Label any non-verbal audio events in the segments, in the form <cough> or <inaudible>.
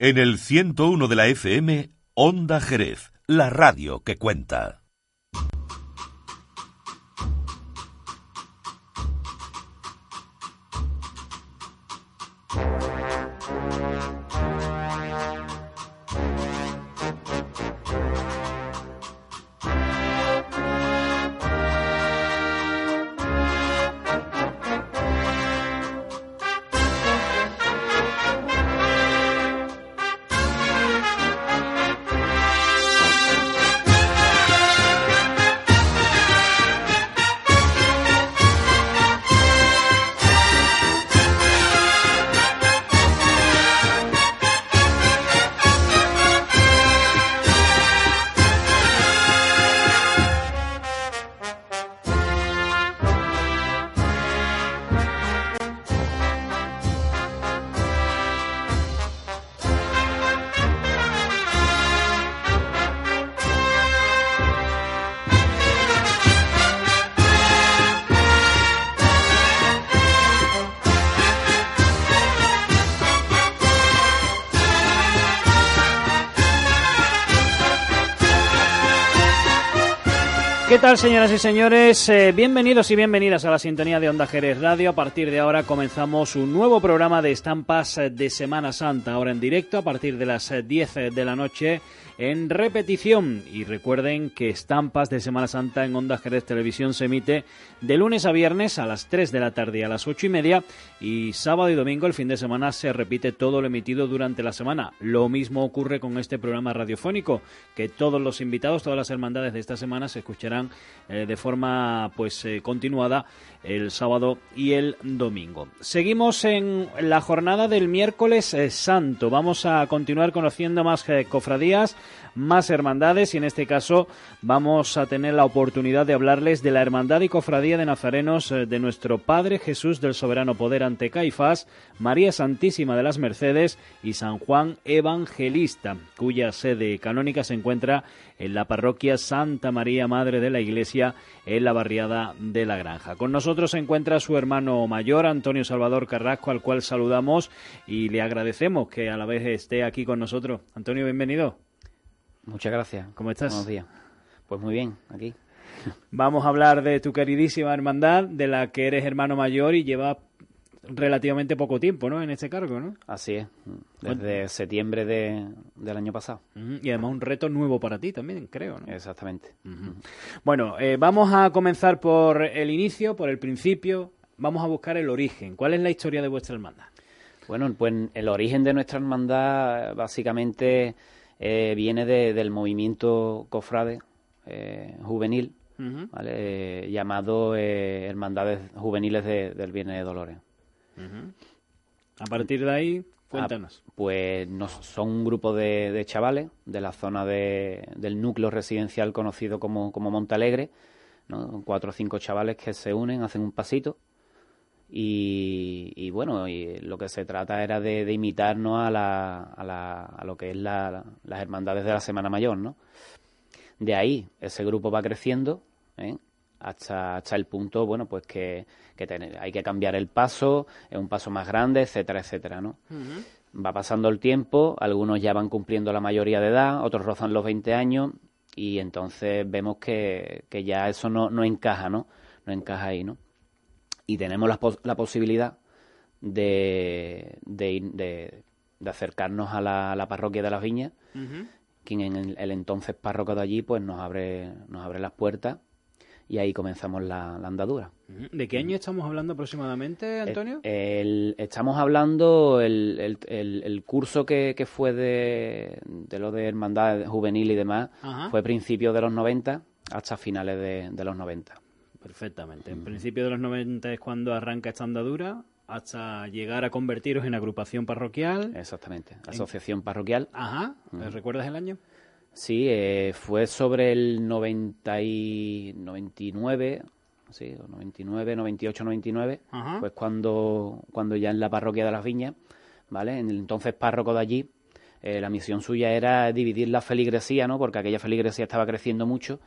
En el 101 de la FM, Onda Jerez, la radio que cuenta. Tal, señoras y señores? Eh, bienvenidos y bienvenidas a la sintonía de Onda Jerez Radio. A partir de ahora comenzamos un nuevo programa de estampas eh, de Semana Santa, ahora en directo a partir de las 10 eh, de la noche en repetición. Y recuerden que Estampas de Semana Santa en Onda Jerez Televisión se emite de lunes a viernes a las 3 de la tarde y a las 8 y media. Y sábado y domingo, el fin de semana, se repite todo lo emitido durante la semana. Lo mismo ocurre con este programa radiofónico, que todos los invitados, todas las hermandades de esta semana se escucharán eh, de forma pues eh, continuada el sábado y el domingo. Seguimos en la jornada del miércoles eh, santo. Vamos a continuar conociendo más cofradías más hermandades y en este caso vamos a tener la oportunidad de hablarles de la Hermandad y Cofradía de Nazarenos eh, de nuestro Padre Jesús del Soberano Poder ante Caifás, María Santísima de las Mercedes y San Juan Evangelista, cuya sede canónica se encuentra en la parroquia Santa María Madre de la Iglesia en la barriada de la Granja. Con nosotros se encuentra su hermano mayor, Antonio Salvador Carrasco, al cual saludamos y le agradecemos que a la vez esté aquí con nosotros. Antonio, bienvenido. Muchas gracias. ¿Cómo estás? Buenos días. Pues muy bien, aquí. <laughs> Vamos a hablar de tu queridísima hermandad, de la que eres hermano mayor y lleva relativamente poco tiempo, ¿no? En este cargo, ¿no? Así es, desde septiembre de, del año pasado. Y además un reto nuevo para ti también, creo, ¿no? Exactamente. Bueno, eh, vamos a comenzar por el inicio, por el principio. Vamos a buscar el origen. ¿Cuál es la historia de vuestra hermandad? Bueno, pues el origen de nuestra hermandad básicamente eh, viene del movimiento cofrade eh, juvenil, ¿vale? llamado Hermandades Juveniles del Viernes de Dolores. A partir de ahí, cuéntanos. Ah, pues son un grupo de, chavales de la zona del núcleo residencial conocido como, como Montalegre, ¿no? cuatro o cinco chavales que se unen, hacen un pasito y, bueno, y lo que se trata era de, imitarnos a, la, a, la, a, lo que es la, las hermandades de la Semana Mayor, ¿no? De ahí, ese grupo va creciendo, ¿eh? hasta, hasta el punto, bueno, pues que, hay que cambiar el paso, es un paso más grande, etcétera, etcétera, ¿no? Va pasando el tiempo, algunos ya van cumpliendo la mayoría de edad, otros rozan los 20 años y entonces vemos que, que ya eso no, no encaja, ¿no? No encaja ahí, ¿no? Y tenemos la, la posibilidad de, de, de, acercarnos a la, parroquia de las Viñas, quien en el, el, entonces párroco de allí pues nos abre, nos abre las puertas y ahí comenzamos la, andadura. ¿De qué año estamos hablando aproximadamente, Antonio? estamos hablando el, el, curso que, que, fue de, de lo de hermandad juvenil y demás, fue principio de los 90 hasta finales de, de los 90. Perfectamente. En principio de los 90 es cuando arranca esta andadura hasta llegar a convertiros en agrupación parroquial. Exactamente, asociación parroquial. Ajá, ¿recuerdas el año? Sí, eh, fue sobre el 90 y 99, sí, 99, 98, 99, pues cuando, cuando ya en la parroquia de las Viñas, ¿vale? En el entonces párroco de allí, eh, la misión suya era dividir la feligresía, ¿no? Porque aquella feligresía estaba creciendo mucho,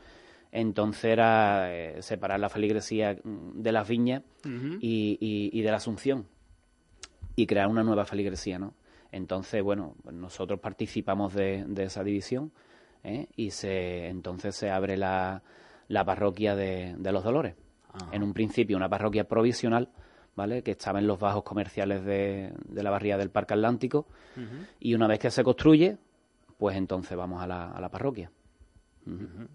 entonces era eh, separar la feligresía de las Viñas y, y, de la Asunción y crear una nueva feligresía, ¿no? Entonces, bueno, nosotros participamos de, de esa división ¿eh? y se entonces se abre la, la parroquia de, de los Dolores. En un principio una parroquia provisional, ¿vale? que estaba en los bajos comerciales de, de la barría del Parque Atlántico y una vez que se construye, pues entonces vamos a la, a la parroquia.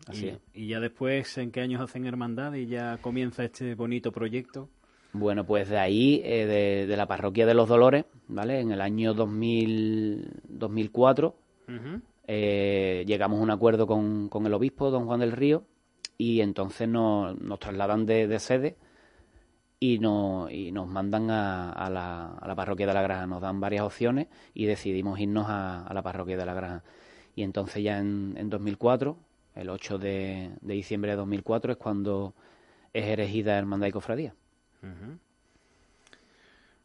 Así ¿Y, ¿Y ya después en qué años hacen hermandad y ya comienza este bonito proyecto? Bueno, pues de ahí, eh, de, de, la parroquia de los Dolores, ¿vale? En el año 2000, 2004, eh, llegamos a un acuerdo con, con, el obispo, don Juan del Río, y entonces nos, nos trasladan de, sede y, no, y nos mandan a, a, la, a, la, parroquia de la Granja. Nos dan varias opciones y decidimos irnos a, la parroquia de la Granja. Y entonces ya en, en 2004, el 8 de, de, diciembre de 2004, es cuando es erigida Hermandad y Cofradía.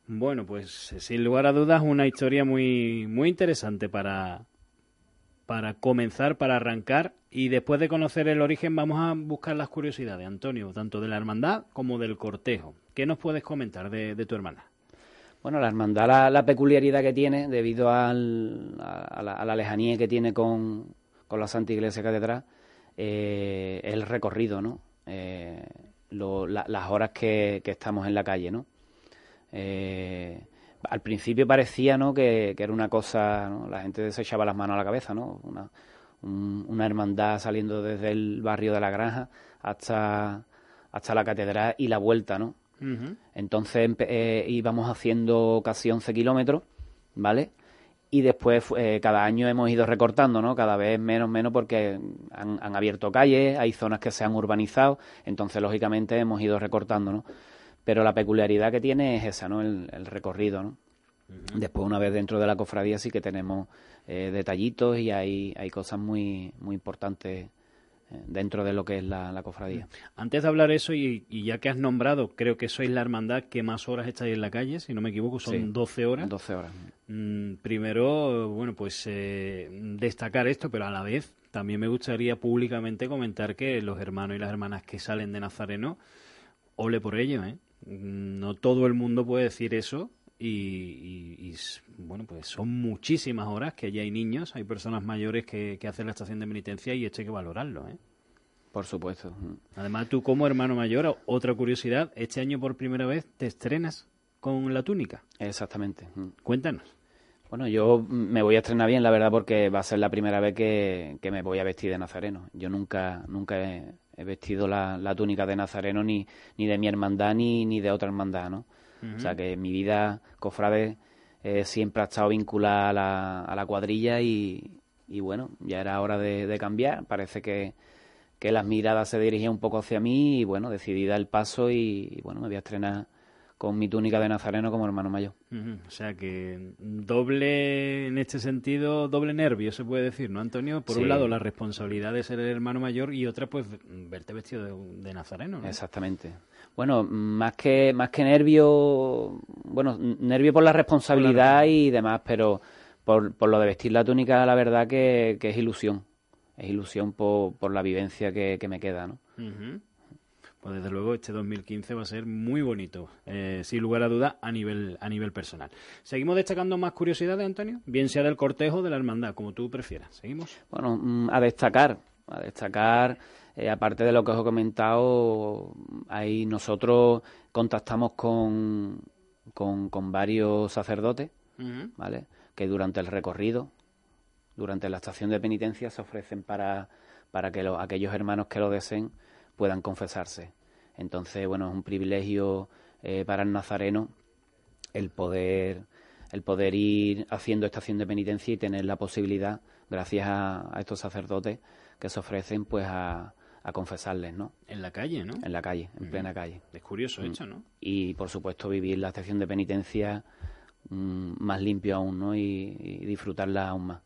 Bueno, pues sin lugar a dudas una historia muy, muy interesante para, para comenzar, para arrancar y después de conocer el origen vamos a buscar las curiosidades, Antonio, tanto de la hermandad como del cortejo. ¿Qué nos puedes comentar de, tu hermana? Bueno, la hermandad, la, peculiaridad que tiene, debido al, a, la, lejanía que tiene con, la Santa Iglesia Catedral, eh, el recorrido, ¿no? Eh, las horas que, que, estamos en la calle, ¿no? Eh, al principio parecía ¿no? que, era una cosa, la gente se echaba las manos a la cabeza, ¿no? Una, una hermandad saliendo desde el barrio de la granja hasta, hasta la catedral y la vuelta, ¿no? Entonces eh, íbamos haciendo casi 11 kilómetros, ¿vale? Y después eh, cada año hemos ido recortando, ¿no? Cada vez menos, menos porque han, han, abierto calles, hay zonas que se han urbanizado, entonces lógicamente hemos ido recortando, ¿no? Pero la peculiaridad que tiene es esa, ¿no? El, recorrido, ¿no? Después, una vez dentro de la cofradía, sí que tenemos eh, detallitos y hay, hay cosas muy, muy importantes dentro de lo que es la, cofradía. Antes de hablar eso, y, ya que has nombrado, creo que sois la hermandad que más horas estáis en la calle, si no me equivoco, son 12 horas. 12 horas. Mm, primero, bueno, pues eh, destacar esto, pero a la vez también me gustaría públicamente comentar que los hermanos y las hermanas que salen de Nazareno, ole por ello, ¿eh? No todo el mundo puede decir eso y, bueno, pues son muchísimas horas que ya hay niños, hay personas mayores que, hacen la estación de penitencia y esto hay que valorarlo, ¿eh? Por supuesto. Además, tú como hermano mayor, otra curiosidad, este año por primera vez te estrenas con la túnica. Exactamente. Cuéntanos. Bueno, yo me voy a estrenar bien, la verdad, porque va a ser la primera vez que, que me voy a vestir de nazareno. Yo nunca, nunca he, he vestido la, la, túnica de Nazareno ni, ni de mi hermandad ni, ni de otra hermandad, ¿no? O sea que mi vida, cofrade, eh, siempre ha estado vinculada a la, a la cuadrilla y, y, bueno, ya era hora de, cambiar. Parece que, que, las miradas se dirigían un poco hacia mí y bueno, decidí dar el paso y, y bueno, me voy a estrenar con mi túnica de nazareno como hermano mayor. O sea que doble, en este sentido, doble nervio, se puede decir, ¿no, Antonio? Por un lado, la responsabilidad de ser el hermano mayor y otra, pues, verte vestido de, nazareno, ¿no? Exactamente. Bueno, más que, más que nervio, bueno, nervio por la responsabilidad y demás, pero por, por lo de vestir la túnica, la verdad que, que es ilusión. Es ilusión por, por la vivencia que, que me queda, ¿no? Pues desde luego este 2015 va a ser muy bonito, eh, sin lugar a duda, a nivel, a nivel personal. ¿Seguimos destacando más curiosidades, Antonio? Bien sea del cortejo o de la hermandad, como tú prefieras. ¿Seguimos? Bueno, mm, a destacar, a destacar, eh, aparte de lo que os he comentado, ahí nosotros contactamos con, con, varios sacerdotes, ¿vale? Que durante el recorrido, durante la estación de penitencia, se ofrecen para, para que aquellos hermanos que lo deseen puedan confesarse. Entonces, bueno, es un privilegio eh, para el nazareno el poder, el poder ir haciendo estación de penitencia y tener la posibilidad, gracias a, estos sacerdotes que se ofrecen, pues a, a confesarles, ¿no? En la calle, ¿no? En la calle, en plena calle. Es curioso Mm. hecho, ¿no? Y, por supuesto, vivir la estación de penitencia mm, más limpio aún, ¿no? Y, y disfrutarla aún más.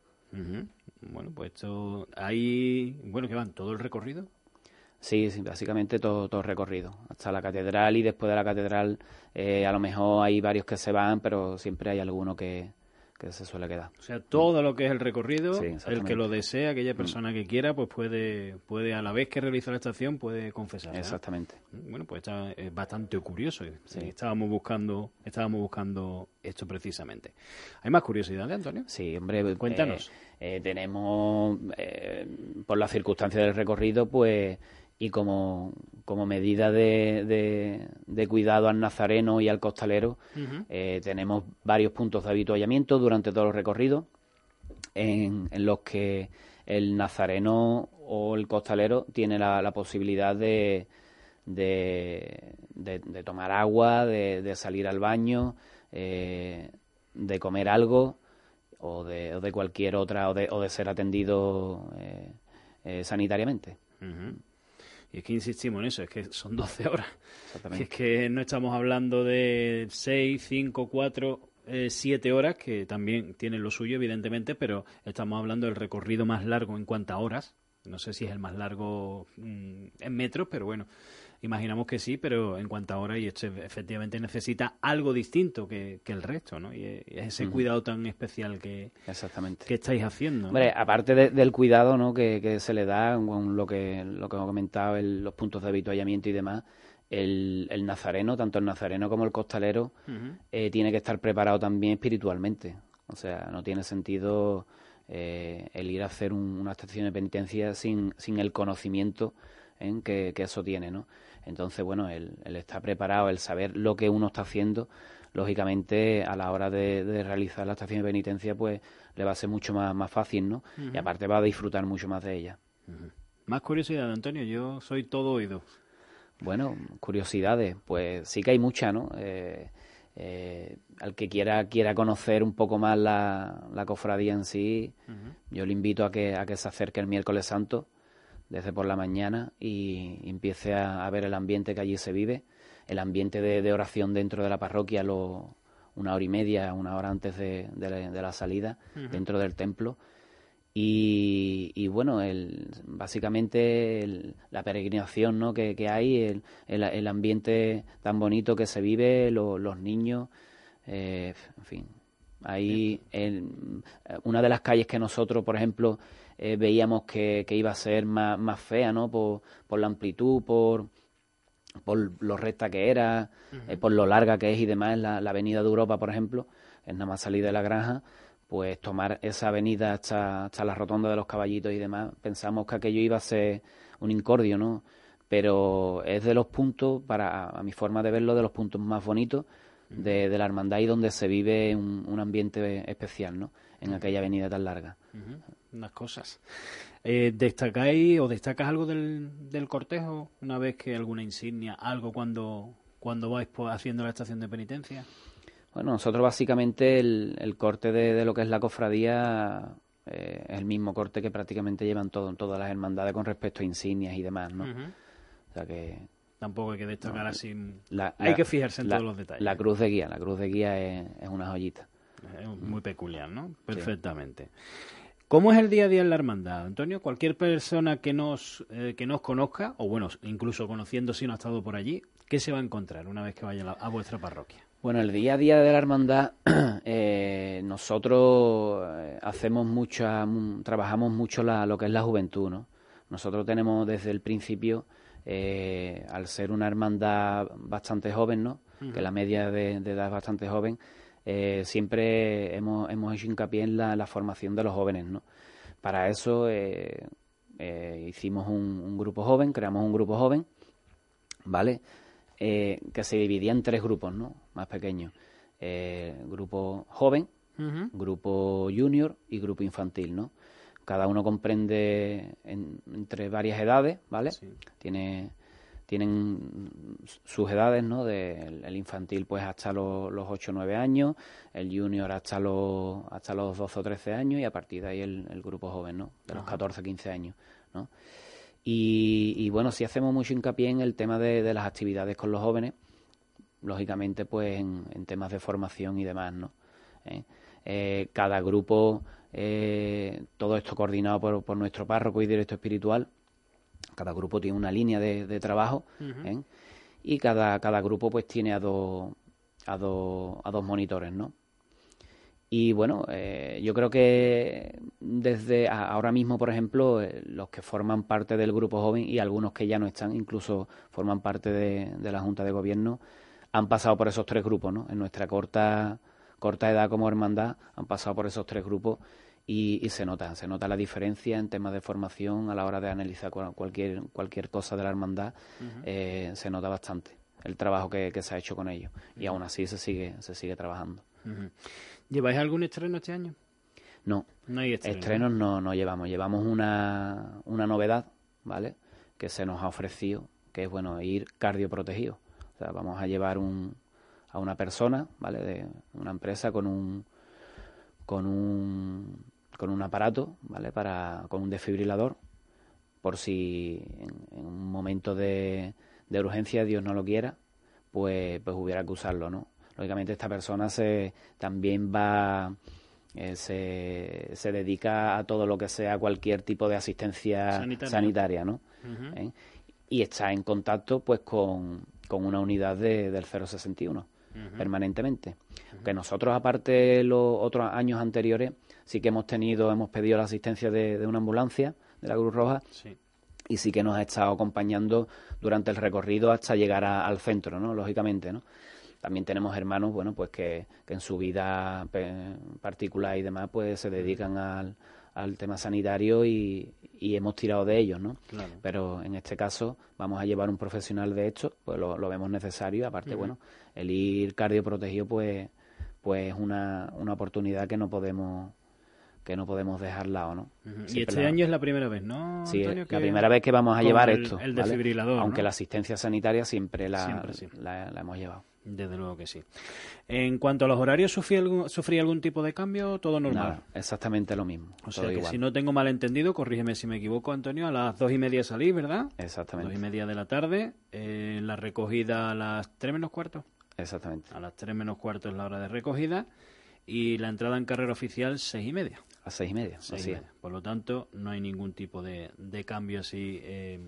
Bueno, pues esto... Hay... Bueno, que van? ¿Todo el recorrido? Sí, sí, básicamente todo, todo recorrido, hasta la catedral y después de la catedral eh, a lo mejor hay varios que se van, pero siempre hay alguno que, que se suele quedar. O sea, todo lo que es el recorrido, Sí, el que lo desea, aquella persona que quiera, pues puede, puede a la vez que realiza la estación, puede confesar. Exactamente. Bueno, pues está, es bastante curioso. Sí. Estábamos buscando, estábamos buscando esto precisamente. ¿Hay más curiosidades, Antonio? Sí, hombre, eh, Cuéntanos. eh, tenemos, eh, por las circunstancias del recorrido, pues, y como, como medida de, de- de cuidado al nazareno y al costalero, eh, tenemos varios puntos de habituallamiento durante todo el recorrido, en, en los que el nazareno o el costalero tiene la, la posibilidad de, de, tomar agua, de, salir al baño, eh, de comer algo o de, o de cualquier otra, o de, o de ser atendido eh, sanitariamente. Ujú. Y es que insistimos en eso, es que son 12 horas. Exactamente. Es que no estamos hablando de 6, 5, 4, 7 horas, que también tienen lo suyo, evidentemente, pero estamos hablando del recorrido más largo en cuanto a horas. No sé si es el más largo mm, en metros, pero bueno, imaginamos que sí, pero en cuanto a horas, y esto efectivamente necesita algo distinto que, que el resto, ¿no? Y es es ese cuidado tan especial que, Exactamente. que estáis haciendo. ¿no? Hombre, aparte de- del cuidado ¿no? que, que se le da con lo que, lo que hemos comentado, el- los puntos de habituallamiento y demás, el, el nazareno, tanto el nazareno como el costalero, eh, tiene que estar preparado también espiritualmente. O sea, no tiene sentido eh, el ir a hacer un- una estación de penitencia sin, sin el conocimiento ¿eh? que, que eso tiene, ¿no? Entonces, bueno, el, el estar preparado, el saber lo que uno está haciendo, lógicamente, a la hora de, de realizar la estación de penitencia, pues le va a ser mucho más, más fácil, ¿no? Y aparte va a disfrutar mucho más de ella. Más curiosidad, Antonio, yo soy todo oído. Bueno, curiosidades, pues sí que hay muchas, ¿no? Eh, eh, al que quiera quiera conocer un poco más la, la cofradía en sí, yo le invito a que, a que se acerque el miércoles santo, desde por la mañana, y, empiece a, a ver el ambiente que allí se vive, el ambiente de, de oración dentro de la parroquia, lo, una hora y media, una hora antes de, de la, de la salida, dentro del templo. Y, y bueno, el, básicamente el- la peregrinación ¿no? que, que hay, el, el, ambiente tan bonito que se vive, lo- los niños, eh, en fin. Ahí, una de las calles que nosotros, por ejemplo, eh, veíamos que, que iba a ser más, más fea, ¿no? Por, por la amplitud, por, por lo recta que era, eh, por lo larga que es y demás, la, la avenida de Europa, por ejemplo, es nada más salir de la granja, pues tomar esa avenida hasta, hasta la rotonda de los caballitos y demás, pensamos que aquello iba a ser un incordio, ¿no? Pero es de los puntos, para a mi forma de verlo, de los puntos más bonitos de, de la hermandad y donde se vive un, un ambiente especial, ¿no? En aquella avenida tan larga. Unas cosas. Eh, ¿Destacáis o destacas algo del, del cortejo una vez que alguna insignia, algo cuando, cuando vais pues, haciendo la estación de penitencia? Bueno, nosotros básicamente el, el corte de, de lo que es la cofradía eh, es el mismo corte que prácticamente llevan todo, todas las hermandades con respecto a insignias y demás, ¿no? O sea que Tampoco hay que destacar No, así. la- hay la- que fijarse en la- todos los detalles. La cruz de guía, la cruz de guía es, es una joyita. Es muy peculiar, ¿no? Perfectamente. ¿Cómo es el día a día en la hermandad, Antonio? Cualquier persona que nos, eh, que nos conozca, o bueno, incluso conociendo si no ha estado por allí, ¿qué se va a encontrar una vez que vaya a, la- a vuestra parroquia? Bueno, el día a día de la hermandad, <clears throat> eh, nosotros eh, hacemos mucha, mu- trabajamos mucho la, lo que es la juventud, ¿no? Nosotros tenemos desde el principio, eh, al ser una hermandad bastante joven, ¿no? Que la media de, de edad es bastante joven, eh, siempre hemos, hemos hecho hincapié en la, la formación de los jóvenes, ¿no? Para eso hicimos un, un grupo joven, creamos un grupo joven, ¿vale? Que se dividía en tres grupos, ¿no? Más pequeños. Eh, grupo joven, grupo junior y grupo infantil, ¿no? Cada uno comprende en- entre varias edades, ¿vale? Sí. Tiene, tienen sus edades, ¿no? De, el, el infantil pues hasta los, los 8 o 9 años, el junior hasta los, hasta los 12 o 13 años y a partir de ahí el, el grupo joven, ¿no? De los 14 15 años, ¿no? Y, bueno, sí hacemos mucho hincapié en el tema de, las actividades con los jóvenes, lógicamente pues en, temas de formación y demás, ¿no? ¿Eh? Eh, cada grupo, eh, todo esto coordinado por, nuestro párroco y directo espiritual, cada grupo tiene una línea de, trabajo y cada, cada grupo pues tiene a dos, a dos, a dos monitores, ¿no? Y bueno, eh, yo creo que desde ahora mismo, por ejemplo, eh, los que forman parte del grupo joven y algunos que ya no están, incluso forman parte de, la Junta de Gobierno, han pasado por esos tres grupos, ¿no? En nuestra corta, corta edad como hermandad han pasado por esos tres grupos y, se nota, se nota la diferencia en temas de formación a la hora de analizar cualquier, cualquier cosa de la hermandad, eh, se nota bastante el trabajo que, se ha hecho con ellos y aún así se sigue, se sigue trabajando. ¿Lleváis algún estreno este año? No, no hay estrenos no, no llevamos. Llevamos una, una novedad, ¿vale? Que se nos ha ofrecido, que es, bueno, ir cardioprotegido. O sea, vamos a llevar un, a una persona, ¿vale? De una empresa con un, con un, con un aparato, ¿vale? Para, con un desfibrilador, por si en, un momento de, de urgencia, Dios no lo quiera, pues, pues hubiera que usarlo, ¿no? lógicamente esta persona se también va eh, se, se, dedica a todo lo que sea cualquier tipo de asistencia sanitaria, ¿no? ¿Eh? Y está en contacto pues con, una unidad de, del 061 permanentemente. Que nosotros, aparte los otros años anteriores, sí que hemos tenido, hemos pedido la asistencia de, una ambulancia de la Cruz Roja y sí que nos ha estado acompañando durante el recorrido hasta llegar al centro, ¿no? Lógicamente, ¿no? También tenemos hermanos, bueno, pues que, en su vida particular y demás, pues se dedican al, al tema sanitario y, hemos tirado de ellos, ¿no? Pero en este caso vamos a llevar un profesional de esto, pues lo, vemos necesario. Aparte, bueno, el ir cardioprotegido, pues, pues es una, una oportunidad que no podemos que no podemos dejar lado, ¿no? Y este año es la primera vez, ¿no? Sí, la primera vez que vamos a llevar esto. El desfibrilador. Aunque la asistencia sanitaria siempre la, la, hemos llevado. Desde luego que sí. En cuanto a los horarios, ¿sufrí algún, algún tipo de cambio todo normal? exactamente lo mismo. O sea que si no tengo mal entendido, corrígeme si me equivoco, Antonio, a las dos y media salí, ¿verdad? Exactamente. Dos y media de la tarde, eh, la recogida a las tres menos cuarto. Exactamente. A las tres menos cuarto es la hora de recogida y la entrada en carrera oficial seis y media. A seis y media, Por lo tanto, no hay ningún tipo de, de cambio así eh,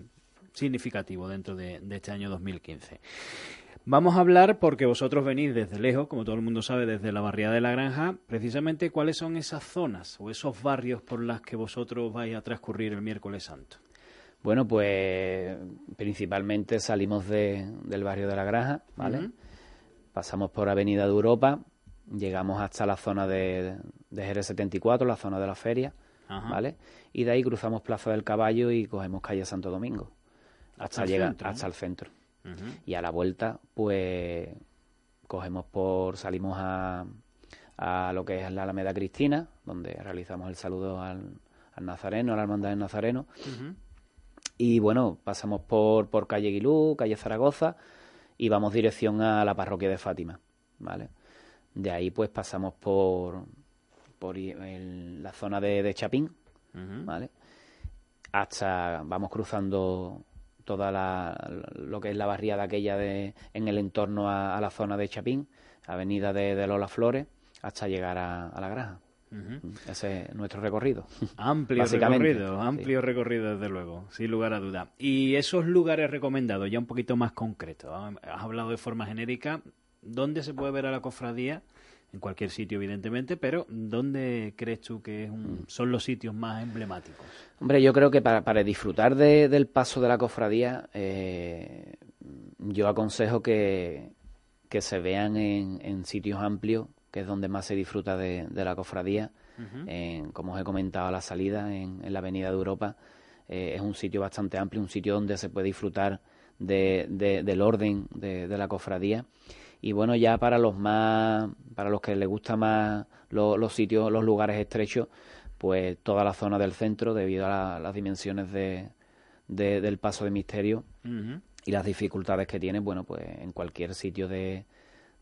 significativo dentro de, de este año 2015. Vamos a hablar, porque vosotros venís desde lejos, como todo el mundo sabe, desde la barriada de la Granja, precisamente cuáles son esas zonas o esos barrios por las que vosotros vais a transcurrir el miércoles santo. Bueno, pues principalmente salimos del barrio de la Granja, ¿vale? Pasamos por Avenida de Europa, llegamos hasta la zona de, de Jerez 74, la zona de la feria, ¿vale? Y de ahí cruzamos Plaza del Caballo y cogemos calle Santo Domingo, hasta, llegar hasta el centro. Y a la vuelta, pues cogemos por, salimos a, a lo que es la Alameda Cristina, donde realizamos el saludo al, Nazareno, a la Hermandad del Nazareno. Y bueno, pasamos por, por calle Guilú, calle Zaragoza, y vamos dirección a la parroquia de Fátima, ¿vale? De ahí pues pasamos por, por la zona de, de Chapín, ¿vale? Hasta, vamos cruzando toda la, lo que es la barriada aquella de, en el entorno a, la zona de Chapín, avenida de, Lola Flores, hasta llegar a, la granja. Ese es nuestro recorrido. Amplio <laughs> recorrido, amplio recorrido desde luego, sin lugar a duda. Y esos lugares recomendados, ya un poquito más concretos, has hablado de forma genérica, ¿dónde se puede ver a la cofradía? en cualquier sitio, evidentemente, pero ¿dónde crees tú que mm. son los sitios más emblemáticos? Hombre, yo creo que para, para disfrutar del paso de la cofradía, eh, yo aconsejo que, que se vean en, en, sitios amplios, que es donde más se disfruta de, la cofradía. como os he comentado a la salida, en, la Avenida de Europa, eh, es un sitio bastante amplio, un sitio donde se puede disfrutar de, del orden de, de la cofradía y bueno ya para los más para los que les gusta más los sitios los lugares estrechos pues toda la zona del centro debido a las dimensiones de, del paso de misterio y las dificultades que tiene bueno pues en cualquier sitio de,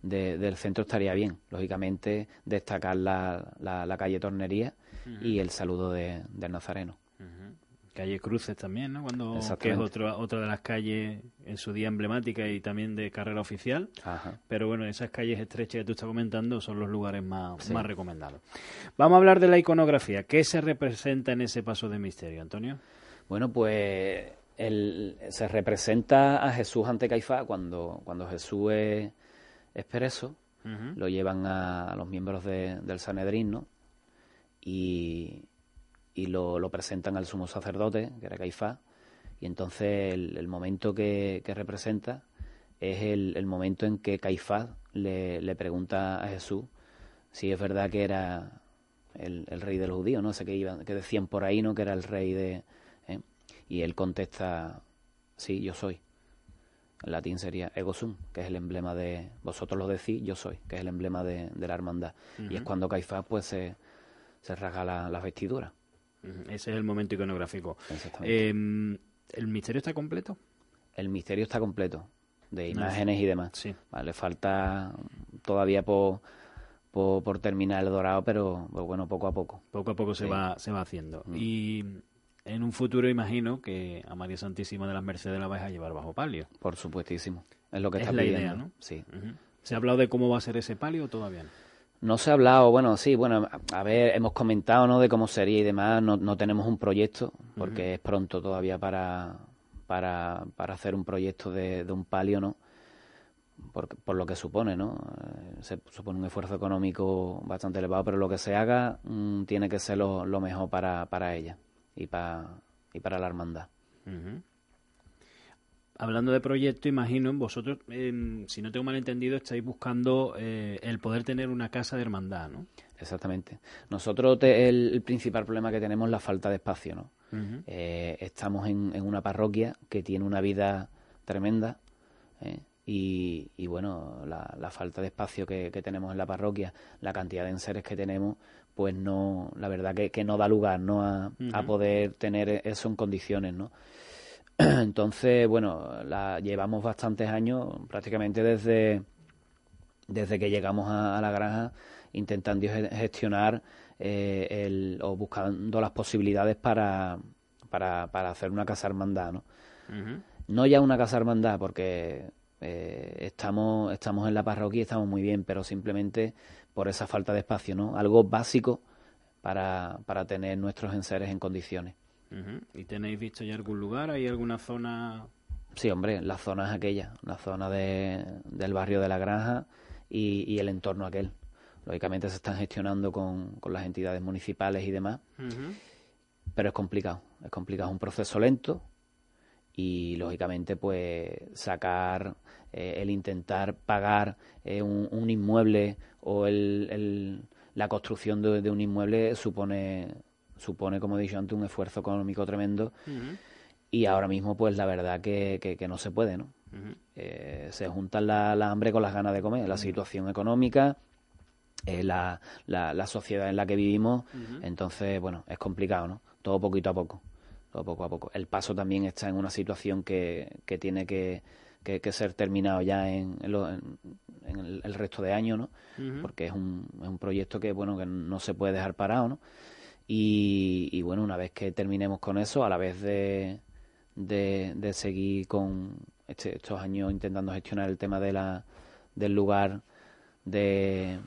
del centro estaría bien. Lógicamente destacar la, la, calle Tornería y el saludo de, del Nazareno Calle Cruces también, ¿no? Cuando, que es otro, otra de las calles en su día emblemática y también de carrera oficial. Pero bueno, esas calles estrechas que tú estás comentando son los lugares más, más recomendados. Vamos a hablar de la iconografía. ¿Qué se representa en ese paso de misterio, Antonio? Bueno, pues el, se representa a Jesús ante Caifás cuando, cuando Jesús es, es preso. Lo llevan a, los miembros del Sanedrín, ¿no? Y, y lo, lo, presentan al sumo sacerdote, que era Caifás, y entonces el, momento que, representa es el, momento en que Caifás le, le, pregunta a Jesús si es verdad que era el, rey de los judíos, ¿no? sé que, iban, que decían por ahí, ¿no? Que era el rey de... ¿eh? Y él contesta, sí, yo soy. En latín sería ego sum, que es el emblema de... Vosotros lo decís, yo soy, que es el emblema de, la hermandad. Y es cuando Caifás pues se, se rasga las la vestiduras. Ese es el momento iconográfico. Em, ¿El misterio está completo? El misterio está completo, de imágenes y demás. Sí. Vale, falta todavía por, por, terminar el dorado, pero bueno, poco a poco. Poco a poco se, va, se va haciendo. Mm. Y en un futuro imagino que a María Santísima de las Mercedes la vais a llevar bajo palio. Por supuestísimo. Es lo que está la idea, ¿no? Sí. ¿Se ha hablado de cómo va a ser ese palio o todavía no? No se ha hablado, bueno, sí, bueno, a ver, hemos comentado, ¿no?, de cómo sería y demás, no, no tenemos un proyecto, porque es pronto todavía para, para, para hacer un proyecto de, de un palio, ¿no?, por, por, lo que supone, ¿no? Eh, se supone un esfuerzo económico bastante elevado, pero lo que se haga mm, tiene que ser lo, lo, mejor para, para ella y, para y para la hermandad hablando de proyecto, imagino, vosotros, si no tengo mal entendido, estáis buscando eh, el poder tener una casa de hermandad, ¿no? Exactamente. Nosotros el, principal problema que tenemos es la falta de espacio, ¿no? Eh, estamos en, una parroquia que tiene una vida tremenda ¿eh? y, bueno, la, falta de espacio que, tenemos en la parroquia, la cantidad de enseres que tenemos, pues no, la verdad que, que no da lugar, ¿no? A, a poder tener eso en condiciones, ¿no? <clears throat> Entonces, bueno, la llevamos bastantes años, prácticamente desde, desde que llegamos a, la granja, intentando gestionar eh, el, o buscando las posibilidades para, para, para hacer una casa hermandad, ¿no? No ya una casa hermandad, porque eh, estamos, estamos en la parroquia y estamos muy bien, pero simplemente por esa falta de espacio, ¿no? Algo básico para, para tener nuestros enseres en condiciones. ¿Y tenéis visto ya algún lugar? ¿Hay alguna zona? Sí, hombre, la zona es aquella, la zona de, del barrio de la granja y, el entorno aquel. Lógicamente se están gestionando con, con las entidades municipales y demás, pero es complicado, es complicado, es un proceso lento y lógicamente pues sacar, eh, el intentar pagar eh, un, inmueble o el, la construcción de, de un inmueble supone supone, como he dicho antes, un esfuerzo económico tremendo. Y ahora mismo, pues la verdad que, que, no se puede, ¿no? Eh, se juntan la, hambre con las ganas de comer, la situación económica, eh, la, la, sociedad en la que vivimos. Entonces, bueno, es complicado, ¿no? Todo poquito a poco. Todo poco a poco. El paso también está en una situación que, que tiene que, que, ser terminado ya en, en, el, resto de años, ¿no? Porque es un, es un proyecto que, bueno, que no se puede dejar parado, ¿no? Y, bueno, una vez que terminemos con eso, a la vez de, de, seguir con este, estos años intentando gestionar el tema de la, del lugar de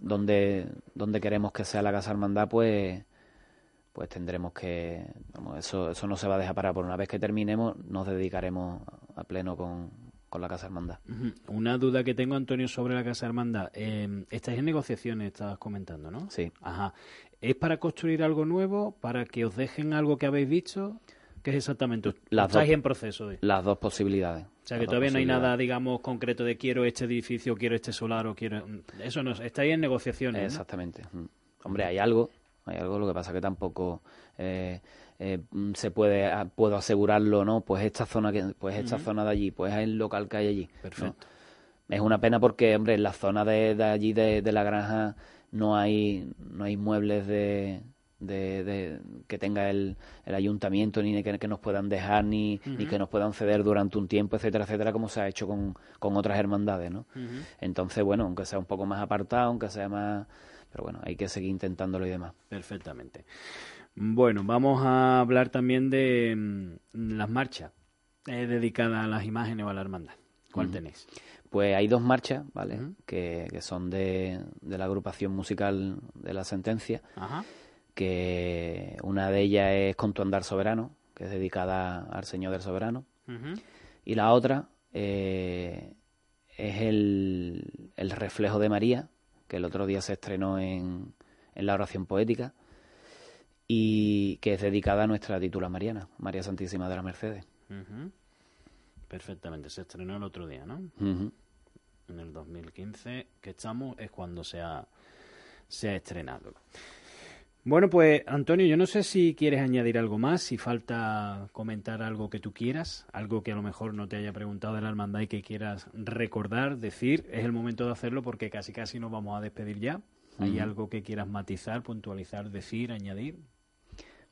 donde, donde queremos que sea la Casa Hermandad, pues pues tendremos que eso eso no se va a dejar parar por una vez que terminemos nos dedicaremos a pleno con, con la Casa Hermandad. Una duda que tengo, Antonio, sobre la Casa Hermandad. Eh, estáis en negociaciones, estabas comentando, ¿no? Sí. Ajá. ¿Es para construir algo nuevo? ¿Para que os dejen algo que habéis dicho? ¿Qué es exactamente? Las ¿Estáis en proceso? De... Las dos posibilidades. O sea, que todavía no hay nada, digamos, concreto de quiero este edificio, quiero este solar o quiero... Eso no, estáis en negociaciones, Exactamente. Mm. Hombre, hay algo, hay algo, lo que pasa que tampoco... Eh, eh, mm, se puede ah, puedo asegurarlo no pues esta zona que pues esta zona de allí pues es el local que hay allí perfecto es una pena porque hombre en la zona de, de allí de, de, la granja no hay no hay muebles de, de, que tenga el, el ayuntamiento ni que, que, nos puedan dejar ni, ni que nos puedan ceder durante un tiempo etcétera etcétera como se ha hecho con, con otras hermandades no entonces bueno aunque sea un poco más apartado aunque sea más pero bueno, hay que seguir intentándolo y demás. Perfectamente. Bueno, vamos a hablar también de mm, las marchas eh, dedicadas a las imágenes o a la hermandad. ¿Cuál tenéis? Pues hay dos marchas, ¿vale? que, son de, la agrupación musical de la sentencia. Que una de ellas es Con tu andar soberano, que es dedicada al Señor del Soberano. Y la otra eh, es el, el, reflejo de María, que el otro día se estrenó en, en la oración poética y que es dedicada a nuestra titula mariana, María Santísima de la Mercedes. Perfectamente, se estrenó el otro día, ¿no? En el 2015 que estamos es cuando se ha, se ha estrenado. Bueno, pues Antonio, yo no sé si quieres añadir algo más, si falta comentar algo que tú quieras, algo que a lo mejor no te haya preguntado de la hermandad y que quieras recordar, decir, es el momento de hacerlo porque casi casi nos vamos a despedir ya. ¿Hay algo que quieras matizar, puntualizar, decir, añadir?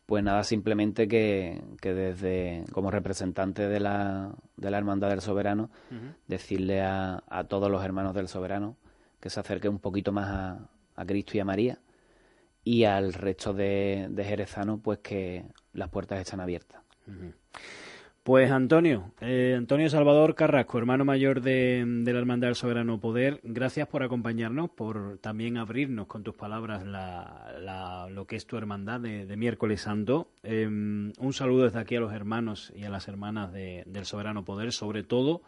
Pues nada, simplemente que, desde como representante de la, de la Hermandad del Soberano, decirle a, a, todos los hermanos del Soberano que se acerquen un poquito más a, a Cristo y a María y al resto de, de jerezanos pues que las puertas están abiertas. Pues Antonio, eh, Antonio Salvador Carrasco, hermano mayor de, de, la Hermandad del Soberano Poder, gracias por acompañarnos, por también abrirnos con tus palabras la, lo que es tu hermandad de, miércoles santo. Em, un saludo desde aquí a los hermanos y a las hermanas del Soberano Poder, sobre todo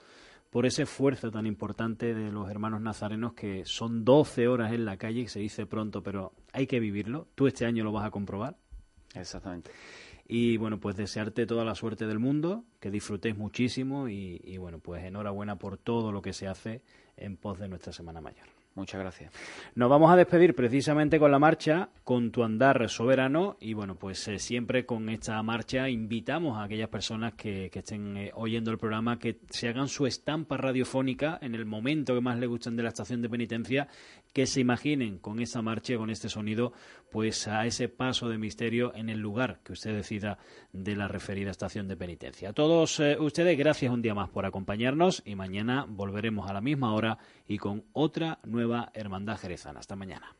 por ese esfuerzo tan importante de los hermanos nazarenos que son 12 horas en la calle, se dice pronto, pero hay que vivirlo. Tú este año lo vas a comprobar. Exactamente. Y bueno, pues desearte toda la suerte del mundo, que disfrutéis muchísimo y, y bueno, pues enhorabuena por todo lo que se hace en pos de nuestra Semana Mayor. Muchas gracias. Nos vamos a despedir precisamente con la marcha, con tu andar soberano y bueno, pues eh, siempre con esta marcha invitamos a aquellas personas que, estén eh, oyendo el programa que se hagan su estampa radiofónica en el momento que más les gusten de la estación de penitencia, que se imaginen con esa marcha, con este sonido, pues a ese paso de misterio en el lugar que usted decida de la referida estación de penitencia. A todos eh, ustedes, gracias un día más por acompañarnos y mañana volveremos a la misma hora y con otra nueva Hermandad Jerezana. Hasta mañana.